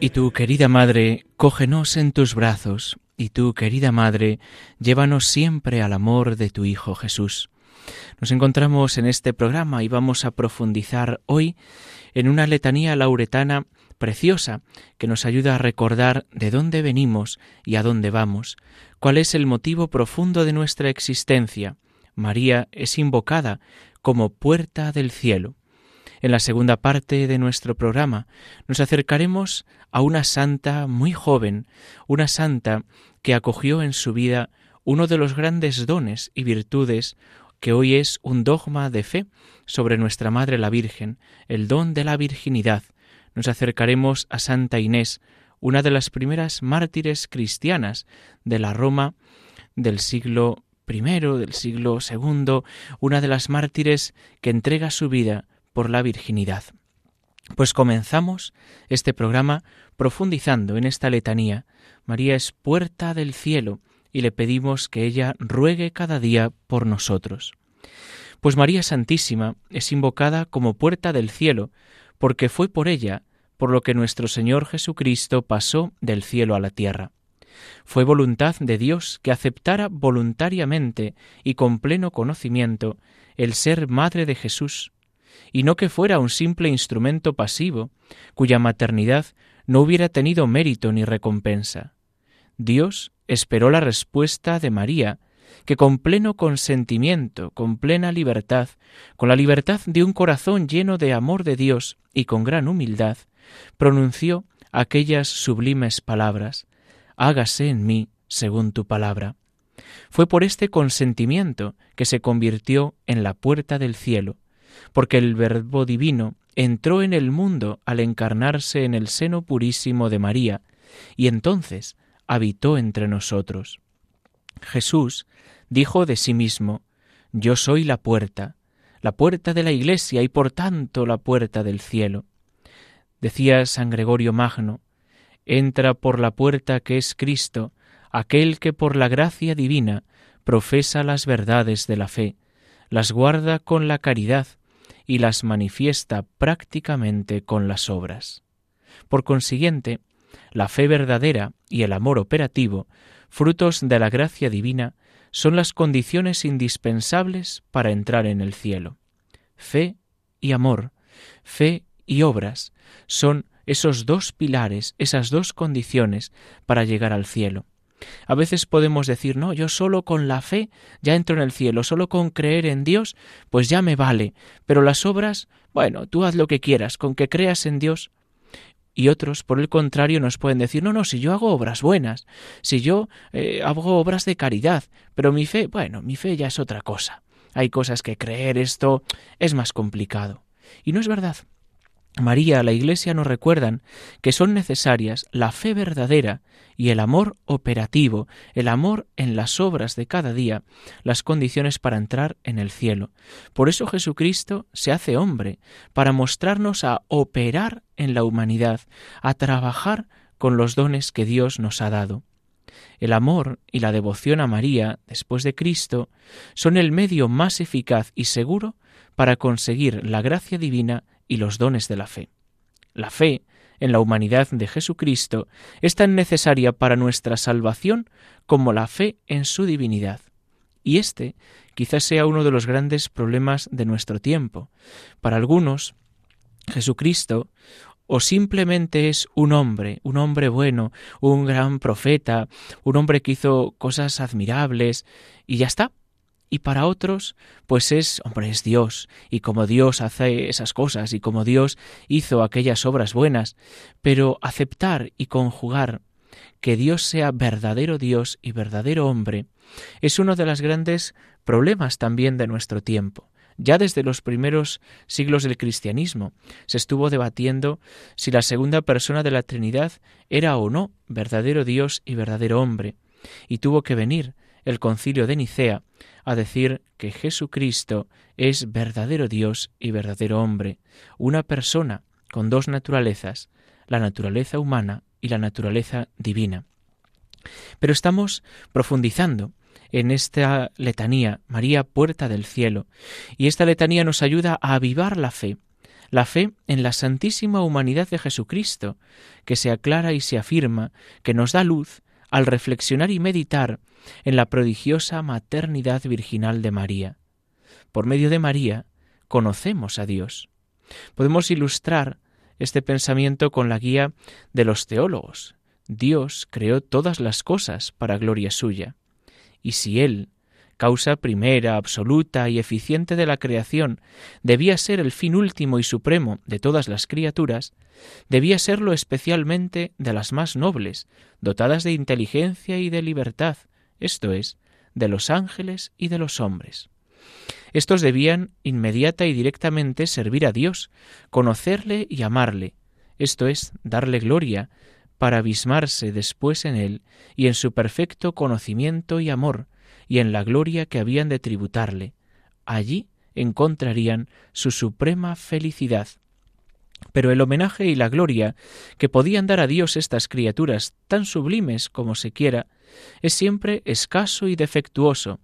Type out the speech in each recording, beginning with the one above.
Y tú, querida Madre, cógenos en tus brazos, y tú, querida Madre, llévanos siempre al amor de tu Hijo Jesús. Nos encontramos en este programa y vamos a profundizar hoy en una letanía lauretana preciosa que nos ayuda a recordar de dónde venimos y a dónde vamos, cuál es el motivo profundo de nuestra existencia. María es invocada como puerta del cielo. En la segunda parte de nuestro programa nos acercaremos a una santa muy joven, una santa que acogió en su vida uno de los grandes dones y virtudes que hoy es un dogma de fe sobre nuestra Madre la Virgen, el don de la virginidad. Nos acercaremos a Santa Inés, una de las primeras mártires cristianas de la Roma del siglo I, del siglo II, una de las mártires que entrega su vida por la virginidad. Pues comenzamos este programa profundizando en esta letanía. María es puerta del cielo y le pedimos que ella ruegue cada día por nosotros. Pues María Santísima es invocada como puerta del cielo, porque fue por ella por lo que nuestro Señor Jesucristo pasó del cielo a la tierra. Fue voluntad de Dios que aceptara voluntariamente y con pleno conocimiento el ser madre de Jesús, y no que fuera un simple instrumento pasivo, cuya maternidad no hubiera tenido mérito ni recompensa. Dios esperó la respuesta de María, que con pleno consentimiento, con plena libertad, con la libertad de un corazón lleno de amor de Dios y con gran humildad, pronunció aquellas sublimes palabras, hágase en mí según tu palabra. Fue por este consentimiento que se convirtió en la puerta del cielo, porque el Verbo Divino entró en el mundo al encarnarse en el seno purísimo de María, y entonces habitó entre nosotros. Jesús dijo de sí mismo, Yo soy la puerta, la puerta de la Iglesia y por tanto la puerta del cielo. Decía San Gregorio Magno, Entra por la puerta que es Cristo, aquel que por la gracia divina profesa las verdades de la fe, las guarda con la caridad y las manifiesta prácticamente con las obras. Por consiguiente, la fe verdadera y el amor operativo, frutos de la gracia divina, son las condiciones indispensables para entrar en el cielo. Fe y amor, fe y obras, son esos dos pilares, esas dos condiciones para llegar al cielo. A veces podemos decir, no, yo solo con la fe ya entro en el cielo, solo con creer en Dios, pues ya me vale, pero las obras, bueno, tú haz lo que quieras, con que creas en Dios. Y otros, por el contrario, nos pueden decir, no, no, si yo hago obras buenas, si yo eh, hago obras de caridad, pero mi fe, bueno, mi fe ya es otra cosa. Hay cosas que creer, esto es más complicado. Y no es verdad. María, la Iglesia nos recuerdan que son necesarias la fe verdadera y el amor operativo, el amor en las obras de cada día, las condiciones para entrar en el cielo. Por eso Jesucristo se hace hombre, para mostrarnos a operar en la humanidad, a trabajar con los dones que Dios nos ha dado. El amor y la devoción a María, después de Cristo, son el medio más eficaz y seguro para conseguir la gracia divina y los dones de la fe. La fe en la humanidad de Jesucristo es tan necesaria para nuestra salvación como la fe en su divinidad. Y este quizás sea uno de los grandes problemas de nuestro tiempo. Para algunos, Jesucristo o simplemente es un hombre, un hombre bueno, un gran profeta, un hombre que hizo cosas admirables y ya está. Y para otros, pues es, hombre, es Dios, y como Dios hace esas cosas, y como Dios hizo aquellas obras buenas, pero aceptar y conjugar que Dios sea verdadero Dios y verdadero hombre es uno de los grandes problemas también de nuestro tiempo. Ya desde los primeros siglos del cristianismo se estuvo debatiendo si la segunda persona de la Trinidad era o no verdadero Dios y verdadero hombre, y tuvo que venir el concilio de Nicea a decir que Jesucristo es verdadero Dios y verdadero hombre, una persona con dos naturalezas, la naturaleza humana y la naturaleza divina. Pero estamos profundizando en esta letanía, María, puerta del cielo, y esta letanía nos ayuda a avivar la fe, la fe en la santísima humanidad de Jesucristo, que se aclara y se afirma, que nos da luz al reflexionar y meditar en la prodigiosa maternidad virginal de María. Por medio de María conocemos a Dios. Podemos ilustrar este pensamiento con la guía de los teólogos. Dios creó todas las cosas para gloria suya y si Él, causa primera, absoluta y eficiente de la creación, debía ser el fin último y supremo de todas las criaturas, debía serlo especialmente de las más nobles, dotadas de inteligencia y de libertad, esto es, de los ángeles y de los hombres. Estos debían inmediata y directamente servir a Dios, conocerle y amarle, esto es, darle gloria, para abismarse después en él y en su perfecto conocimiento y amor, y en la gloria que habían de tributarle. Allí encontrarían su suprema felicidad. Pero el homenaje y la gloria que podían dar a Dios estas criaturas, tan sublimes como se quiera, es siempre escaso y defectuoso,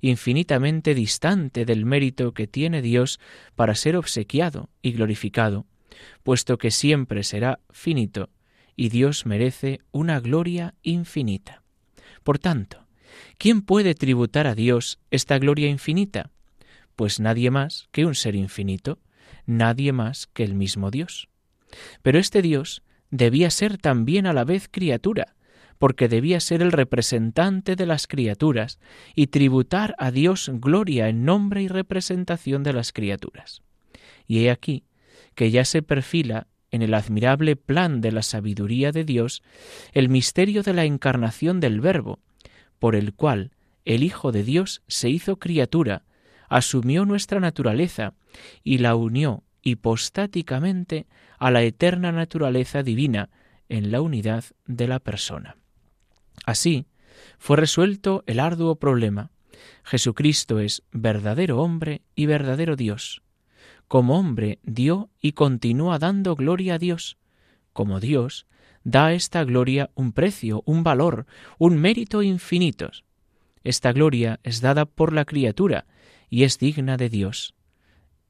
infinitamente distante del mérito que tiene Dios para ser obsequiado y glorificado, puesto que siempre será finito y Dios merece una gloria infinita. Por tanto, ¿quién puede tributar a Dios esta gloria infinita? Pues nadie más que un ser infinito, nadie más que el mismo Dios. Pero este Dios debía ser también a la vez criatura, porque debía ser el representante de las criaturas y tributar a Dios gloria en nombre y representación de las criaturas. Y he aquí que ya se perfila en el admirable plan de la sabiduría de Dios el misterio de la encarnación del Verbo, por el cual el Hijo de Dios se hizo criatura, asumió nuestra naturaleza y la unió hipostáticamente a la eterna naturaleza divina en la unidad de la persona. Así, fue resuelto el arduo problema. Jesucristo es verdadero hombre y verdadero Dios. Como hombre dio y continúa dando gloria a Dios. Como Dios, da esta gloria un precio, un valor, un mérito infinitos. Esta gloria es dada por la criatura y es digna de Dios.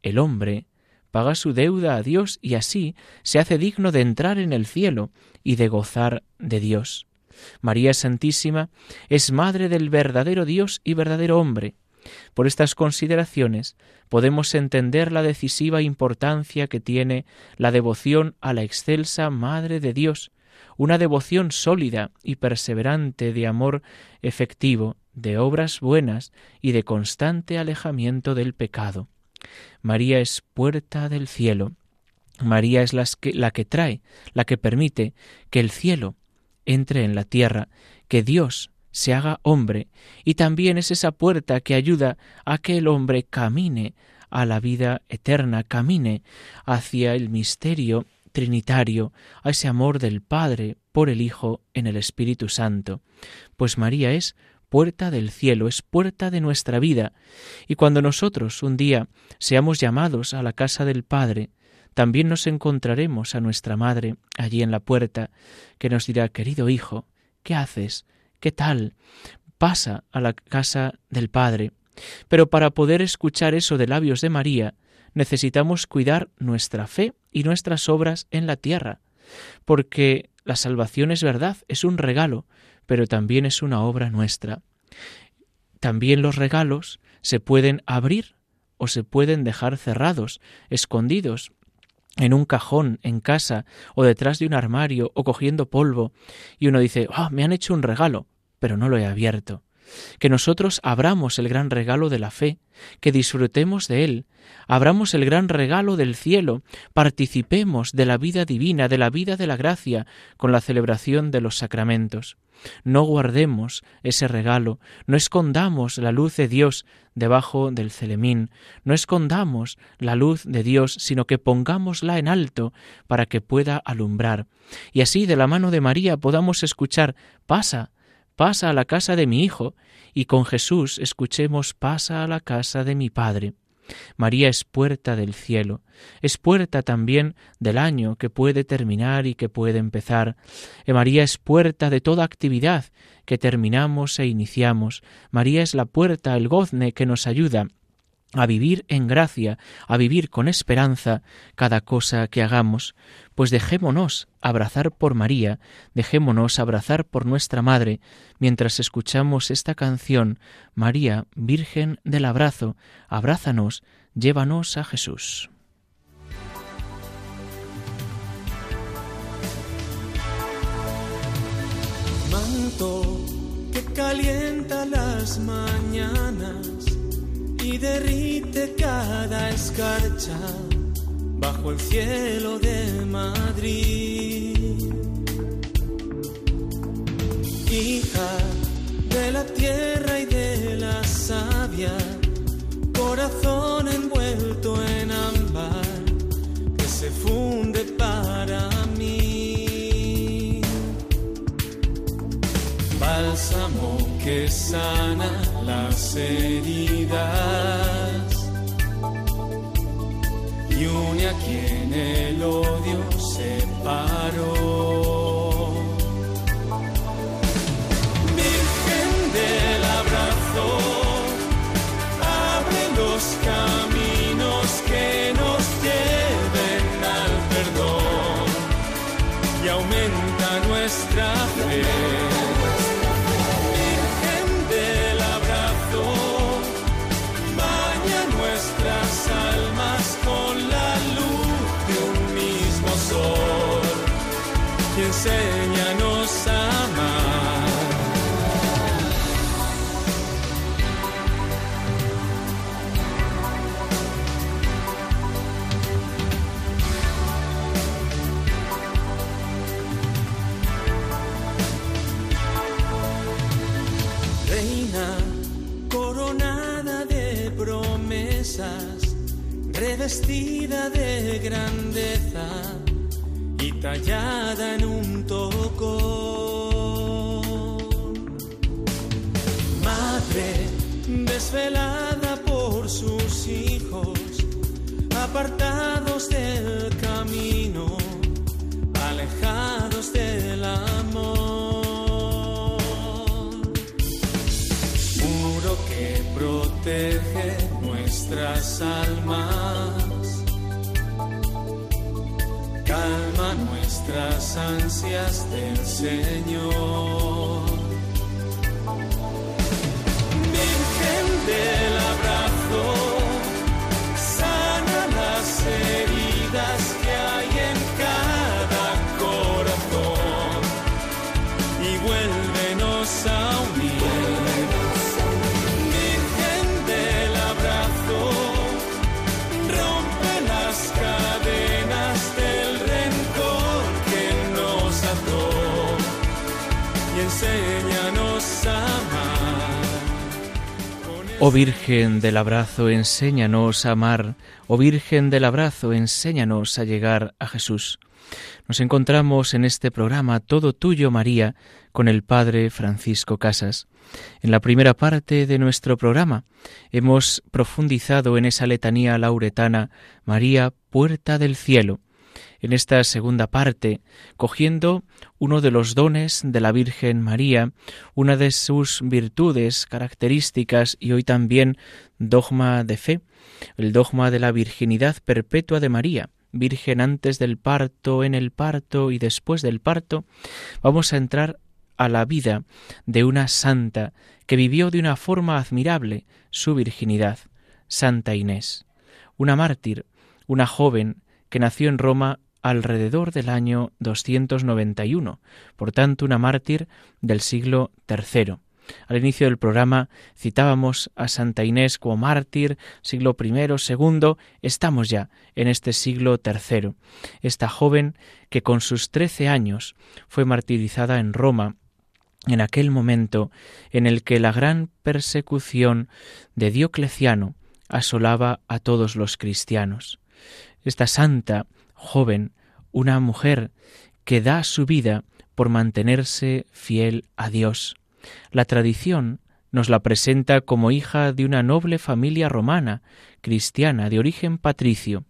El hombre paga su deuda a Dios y así se hace digno de entrar en el cielo y de gozar de Dios. María Santísima es madre del verdadero Dios y verdadero hombre, por estas consideraciones podemos entender la decisiva importancia que tiene la devoción a la excelsa Madre de Dios, una devoción sólida y perseverante de amor efectivo, de obras buenas y de constante alejamiento del pecado. María es puerta del cielo. María es la que, la que trae, la que permite que el cielo entre en la tierra, que Dios se haga hombre y también es esa puerta que ayuda a que el hombre camine a la vida eterna, camine hacia el misterio trinitario, a ese amor del Padre por el Hijo en el Espíritu Santo. Pues María es puerta del cielo, es puerta de nuestra vida, y cuando nosotros un día seamos llamados a la casa del Padre, también nos encontraremos a nuestra Madre allí en la puerta, que nos dirá, querido Hijo, ¿qué haces? ¿Qué tal? Pasa a la casa del Padre. Pero para poder escuchar eso de labios de María, necesitamos cuidar nuestra fe y nuestras obras en la tierra, porque la salvación es verdad, es un regalo, pero también es una obra nuestra. También los regalos se pueden abrir o se pueden dejar cerrados, escondidos, en un cajón en casa o detrás de un armario o cogiendo polvo y uno dice, ah, me han hecho un regalo, pero no lo he abierto que nosotros abramos el gran regalo de la fe, que disfrutemos de él, abramos el gran regalo del cielo, participemos de la vida divina, de la vida de la gracia, con la celebración de los sacramentos. No guardemos ese regalo, no escondamos la luz de Dios debajo del celemín, no escondamos la luz de Dios, sino que pongámosla en alto para que pueda alumbrar. Y así de la mano de María podamos escuchar, pasa, pasa a la casa de mi hijo, y con Jesús escuchemos pasa a la casa de mi Padre. María es puerta del cielo, es puerta también del año que puede terminar y que puede empezar. María es puerta de toda actividad que terminamos e iniciamos. María es la puerta, el gozne que nos ayuda a vivir en gracia, a vivir con esperanza cada cosa que hagamos, pues dejémonos abrazar por María, dejémonos abrazar por nuestra Madre, mientras escuchamos esta canción, María, Virgen del Abrazo, abrázanos, llévanos a Jesús. Manto que calienta las mañanas y derrite cada escarcha bajo el cielo de Madrid. Hija de la tierra y de la savia, corazón envuelto en ámbar que se funde para mí. Bálsamo que sana las heridas y une a quien el odio almas calma nuestras ansias del Señor. Oh Virgen del abrazo, enséñanos a amar. Oh Virgen del abrazo, enséñanos a llegar a Jesús. Nos encontramos en este programa Todo Tuyo, María, con el Padre Francisco Casas. En la primera parte de nuestro programa hemos profundizado en esa letanía lauretana María, puerta del cielo en esta segunda parte, cogiendo uno de los dones de la Virgen María, una de sus virtudes características y hoy también dogma de fe, el dogma de la virginidad perpetua de María, Virgen antes del parto, en el parto y después del parto, vamos a entrar a la vida de una santa que vivió de una forma admirable su virginidad, Santa Inés, una mártir, una joven que nació en Roma alrededor del año 291, por tanto una mártir del siglo III. Al inicio del programa citábamos a Santa Inés como mártir, siglo I, II, estamos ya en este siglo III. Esta joven que con sus trece años fue martirizada en Roma en aquel momento en el que la gran persecución de Diocleciano asolaba a todos los cristianos. Esta santa joven, una mujer que da su vida por mantenerse fiel a Dios. La tradición nos la presenta como hija de una noble familia romana, cristiana, de origen patricio.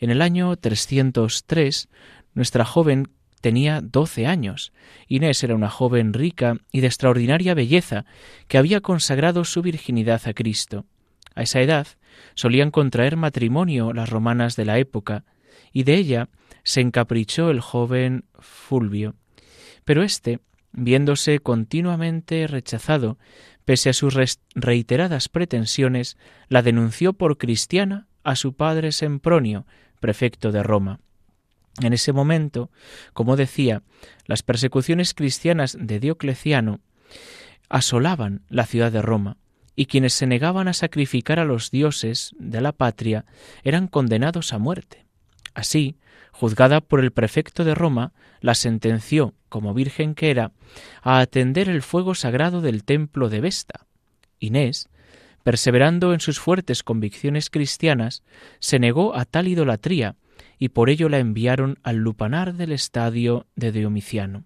En el año 303, nuestra joven tenía doce años. Inés era una joven rica y de extraordinaria belleza, que había consagrado su virginidad a Cristo. A esa edad solían contraer matrimonio las romanas de la época, y de ella se encaprichó el joven Fulvio. Pero éste, viéndose continuamente rechazado, pese a sus reiteradas pretensiones, la denunció por cristiana a su padre Sempronio, prefecto de Roma. En ese momento, como decía, las persecuciones cristianas de Diocleciano asolaban la ciudad de Roma, y quienes se negaban a sacrificar a los dioses de la patria eran condenados a muerte. Así, juzgada por el prefecto de Roma, la sentenció, como virgen que era, a atender el fuego sagrado del templo de Vesta. Inés, perseverando en sus fuertes convicciones cristianas, se negó a tal idolatría y por ello la enviaron al lupanar del estadio de Diomiciano.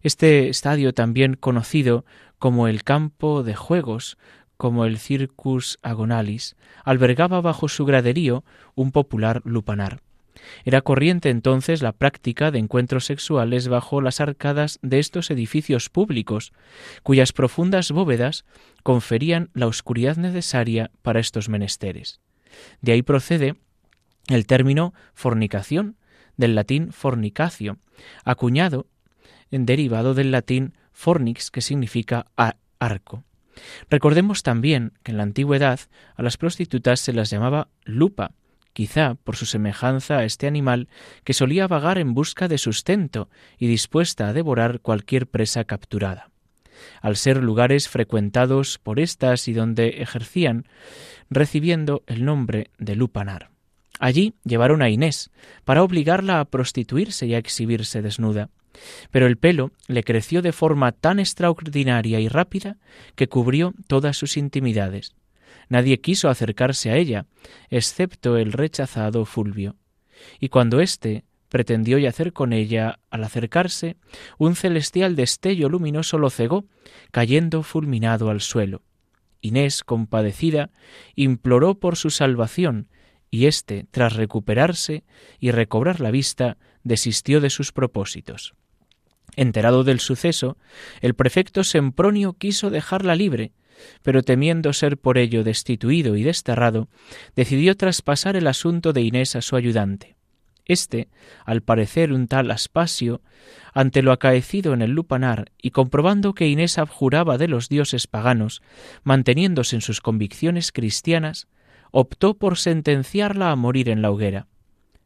Este estadio también conocido como el campo de juegos, como el Circus Agonalis, albergaba bajo su graderío un popular lupanar. Era corriente entonces la práctica de encuentros sexuales bajo las arcadas de estos edificios públicos, cuyas profundas bóvedas conferían la oscuridad necesaria para estos menesteres. De ahí procede el término fornicación, del latín fornicacio, acuñado en derivado del latín fornix, que significa arco. Recordemos también que en la antigüedad a las prostitutas se las llamaba lupa, quizá por su semejanza a este animal que solía vagar en busca de sustento y dispuesta a devorar cualquier presa capturada. Al ser lugares frecuentados por éstas y donde ejercían, recibiendo el nombre de lupanar. Allí llevaron a Inés para obligarla a prostituirse y a exhibirse desnuda. Pero el pelo le creció de forma tan extraordinaria y rápida que cubrió todas sus intimidades. Nadie quiso acercarse a ella, excepto el rechazado Fulvio. Y cuando éste pretendió yacer con ella, al acercarse, un celestial destello luminoso lo cegó, cayendo fulminado al suelo. Inés, compadecida, imploró por su salvación, y éste, tras recuperarse y recobrar la vista, desistió de sus propósitos. Enterado del suceso, el prefecto Sempronio quiso dejarla libre, pero temiendo ser por ello destituido y desterrado, decidió traspasar el asunto de Inés a su ayudante. Este, al parecer un tal Aspasio, ante lo acaecido en el lupanar y comprobando que Inés abjuraba de los dioses paganos, manteniéndose en sus convicciones cristianas, optó por sentenciarla a morir en la hoguera.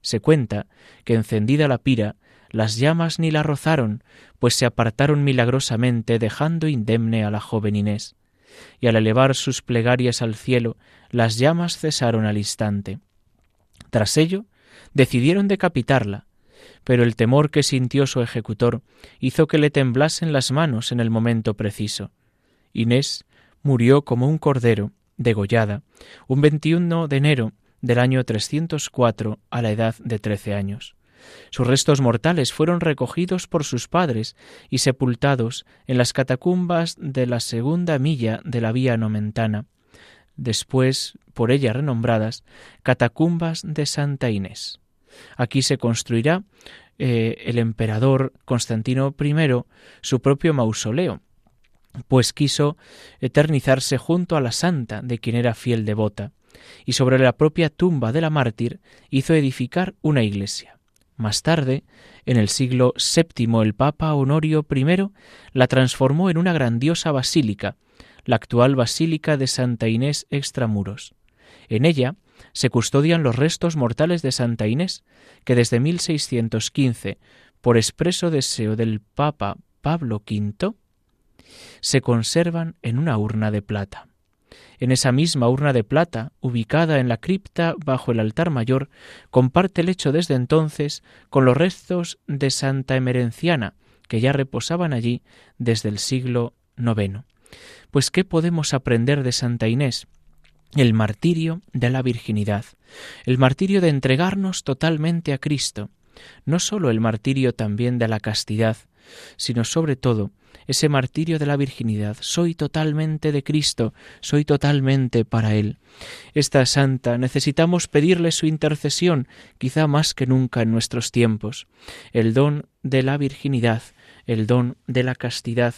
Se cuenta que encendida la pira, las llamas ni la rozaron, pues se apartaron milagrosamente dejando indemne a la joven Inés. Y al elevar sus plegarias al cielo, las llamas cesaron al instante. Tras ello, decidieron decapitarla, pero el temor que sintió su ejecutor hizo que le temblasen las manos en el momento preciso. Inés murió como un cordero, degollada, un 21 de enero del año 304 a la edad de trece años. Sus restos mortales fueron recogidos por sus padres y sepultados en las catacumbas de la segunda milla de la vía nomentana, después por ella renombradas catacumbas de Santa Inés. Aquí se construirá eh, el emperador Constantino I su propio mausoleo, pues quiso eternizarse junto a la santa de quien era fiel devota, y sobre la propia tumba de la mártir hizo edificar una iglesia. Más tarde, en el siglo VII, el Papa Honorio I la transformó en una grandiosa basílica, la actual Basílica de Santa Inés Extramuros. En ella se custodian los restos mortales de Santa Inés, que desde 1615, por expreso deseo del Papa Pablo V, se conservan en una urna de plata. En esa misma urna de plata, ubicada en la cripta bajo el altar mayor, comparte el hecho desde entonces con los restos de Santa Emerenciana, que ya reposaban allí desde el siglo IX. Pues ¿qué podemos aprender de Santa Inés? El martirio de la virginidad, el martirio de entregarnos totalmente a Cristo, no sólo el martirio también de la castidad, sino sobre todo ese martirio de la virginidad. Soy totalmente de Cristo, soy totalmente para Él. Esta santa necesitamos pedirle su intercesión, quizá más que nunca en nuestros tiempos. El don de la virginidad el don de la castidad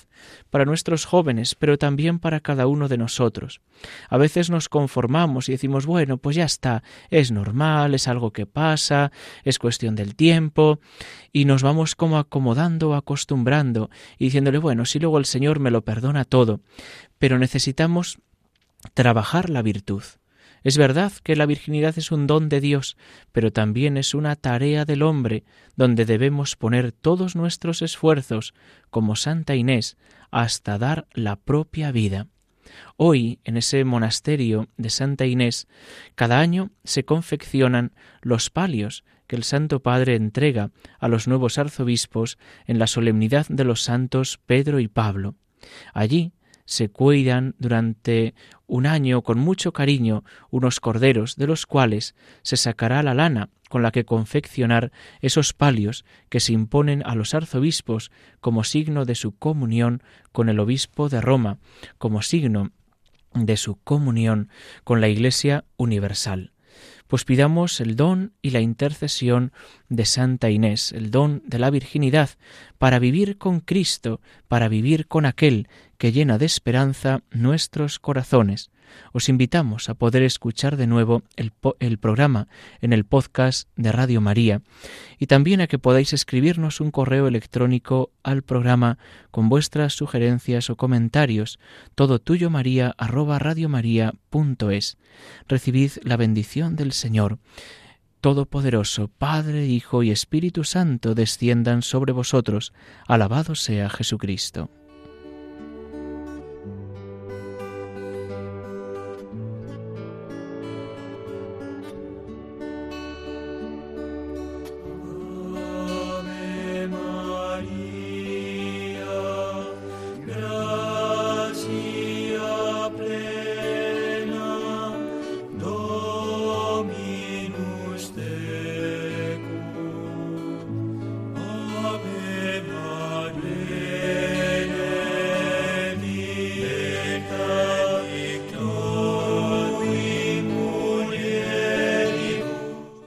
para nuestros jóvenes, pero también para cada uno de nosotros. A veces nos conformamos y decimos, bueno, pues ya está, es normal, es algo que pasa, es cuestión del tiempo, y nos vamos como acomodando, acostumbrando, y diciéndole, bueno, si luego el Señor me lo perdona todo, pero necesitamos trabajar la virtud. Es verdad que la virginidad es un don de Dios, pero también es una tarea del hombre, donde debemos poner todos nuestros esfuerzos, como Santa Inés, hasta dar la propia vida. Hoy, en ese monasterio de Santa Inés, cada año se confeccionan los palios que el Santo Padre entrega a los nuevos arzobispos en la solemnidad de los santos Pedro y Pablo. Allí se cuidan durante un año con mucho cariño unos corderos, de los cuales se sacará la lana con la que confeccionar esos palios que se imponen a los arzobispos como signo de su comunión con el obispo de Roma, como signo de su comunión con la Iglesia universal. Pues pidamos el don y la intercesión de Santa Inés, el don de la virginidad, para vivir con Cristo, para vivir con aquel que llena de esperanza nuestros corazones. Os invitamos a poder escuchar de nuevo el, programa en el podcast de Radio María y también a que podáis escribirnos un correo electrónico al programa con vuestras sugerencias o comentarios, todo tuyo María arroba radiomaria.es. Recibid la bendición del Señor. Todopoderoso, Padre, Hijo y Espíritu Santo, desciendan sobre vosotros. Alabado sea Jesucristo.